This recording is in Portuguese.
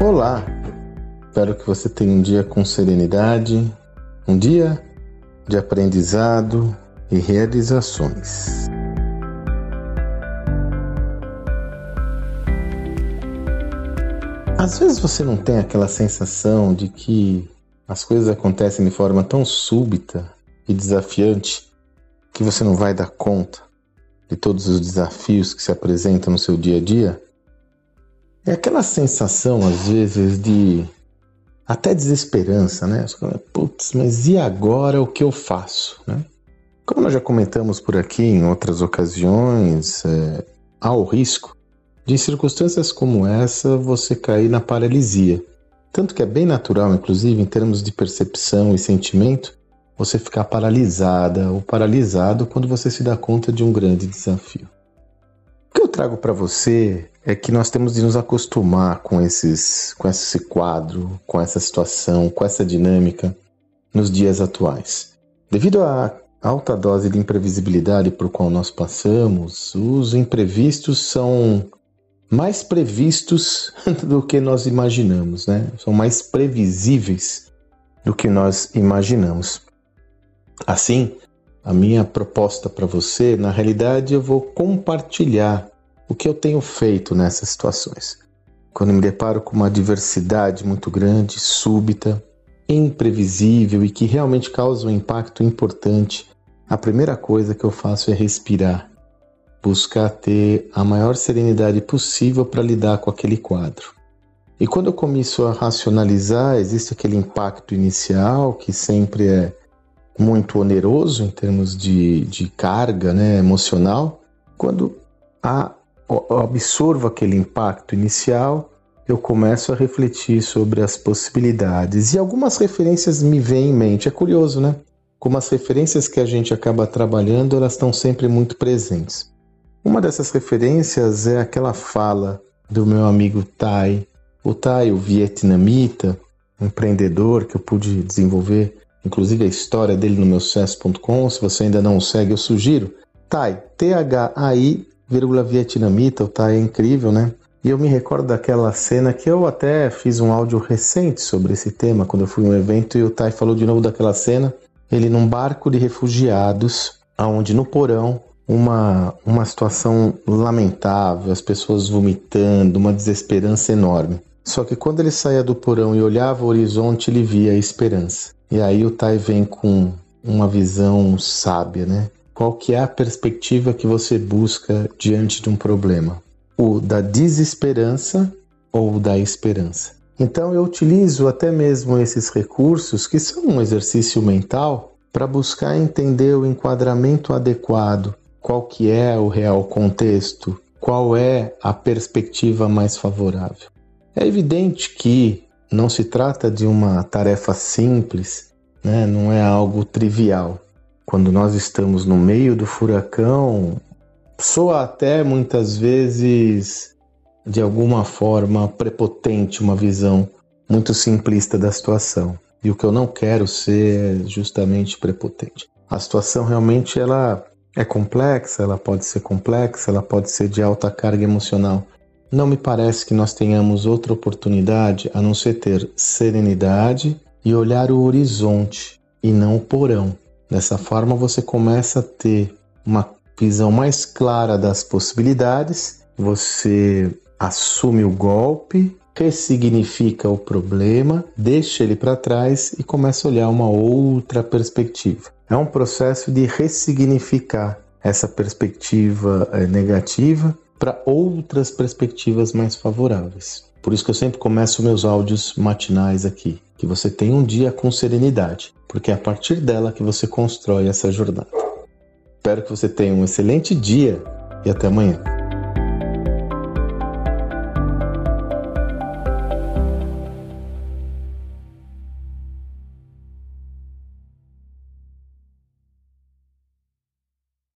Olá! Espero que você tenha um dia com serenidade, um dia de aprendizado e realizações. Às vezes você não tem aquela sensação de que as coisas acontecem de forma tão súbita e desafiante que você não vai dar conta de todos os desafios que se apresentam no seu dia a dia? É aquela sensação, às vezes, de até desesperança, né? Putz, mas e agora o que eu faço, né? Como nós já comentamos por aqui em outras ocasiões, é, há o risco de, em circunstâncias como essa, você cair na paralisia. Tanto que é bem natural, inclusive, em termos de percepção e sentimento, você ficar paralisada ou paralisado quando você se dá conta de um grande desafio. O que eu trago para você é que nós temos de nos acostumar com, esses, com esse quadro, com essa situação, com essa dinâmica nos dias atuais. Devido à alta dose de imprevisibilidade por qual nós passamos, os imprevistos são mais previstos do que nós imaginamos, né? São mais previsíveis do que nós imaginamos. Assim, a minha proposta para você, na realidade, eu vou compartilhar o que eu tenho feito nessas situações. Quando me deparo com uma diversidade muito grande, súbita, imprevisível e que realmente causa um impacto importante, a primeira coisa que eu faço é respirar, buscar ter a maior serenidade possível para lidar com aquele quadro. E quando eu começo a racionalizar, existe aquele impacto inicial que sempre é muito oneroso em termos de, de carga né, emocional. Quando a eu absorvo aquele impacto inicial, eu começo a refletir sobre as possibilidades. E algumas referências me vêm em mente. É curioso, né? Como as referências que a gente acaba trabalhando, elas estão sempre muito presentes. Uma dessas referências é aquela fala do meu amigo Tai. O Tai, o vietnamita, empreendedor que eu pude desenvolver, inclusive a história dele no meu sucesso.com. Se você ainda não o segue, eu sugiro. Tai, T-H-A-I vírgula vietnamita, o Thai é incrível, né? E eu me recordo daquela cena que eu até fiz um áudio recente sobre esse tema, quando eu fui em um evento e o Tai falou de novo daquela cena. Ele num barco de refugiados, aonde no porão uma, uma situação lamentável, as pessoas vomitando, uma desesperança enorme. Só que quando ele saía do porão e olhava o horizonte, ele via a esperança. E aí o Tai vem com uma visão sábia, né? Qual que é a perspectiva que você busca diante de um problema? O da desesperança ou da esperança? Então eu utilizo até mesmo esses recursos que são um exercício mental para buscar entender o enquadramento adequado, qual que é o real contexto, qual é a perspectiva mais favorável. É evidente que não se trata de uma tarefa simples, né? não é algo trivial quando nós estamos no meio do furacão, soa até muitas vezes de alguma forma prepotente uma visão muito simplista da situação. E o que eu não quero ser é justamente prepotente. A situação realmente ela é complexa, ela pode ser complexa, ela pode ser de alta carga emocional. Não me parece que nós tenhamos outra oportunidade a não ser ter serenidade e olhar o horizonte e não o porão. Dessa forma, você começa a ter uma visão mais clara das possibilidades, você assume o golpe, ressignifica o problema, deixa ele para trás e começa a olhar uma outra perspectiva. É um processo de ressignificar essa perspectiva eh, negativa para outras perspectivas mais favoráveis. Por isso que eu sempre começo meus áudios matinais aqui, que você tenha um dia com serenidade, porque é a partir dela que você constrói essa jornada. Espero que você tenha um excelente dia e até amanhã.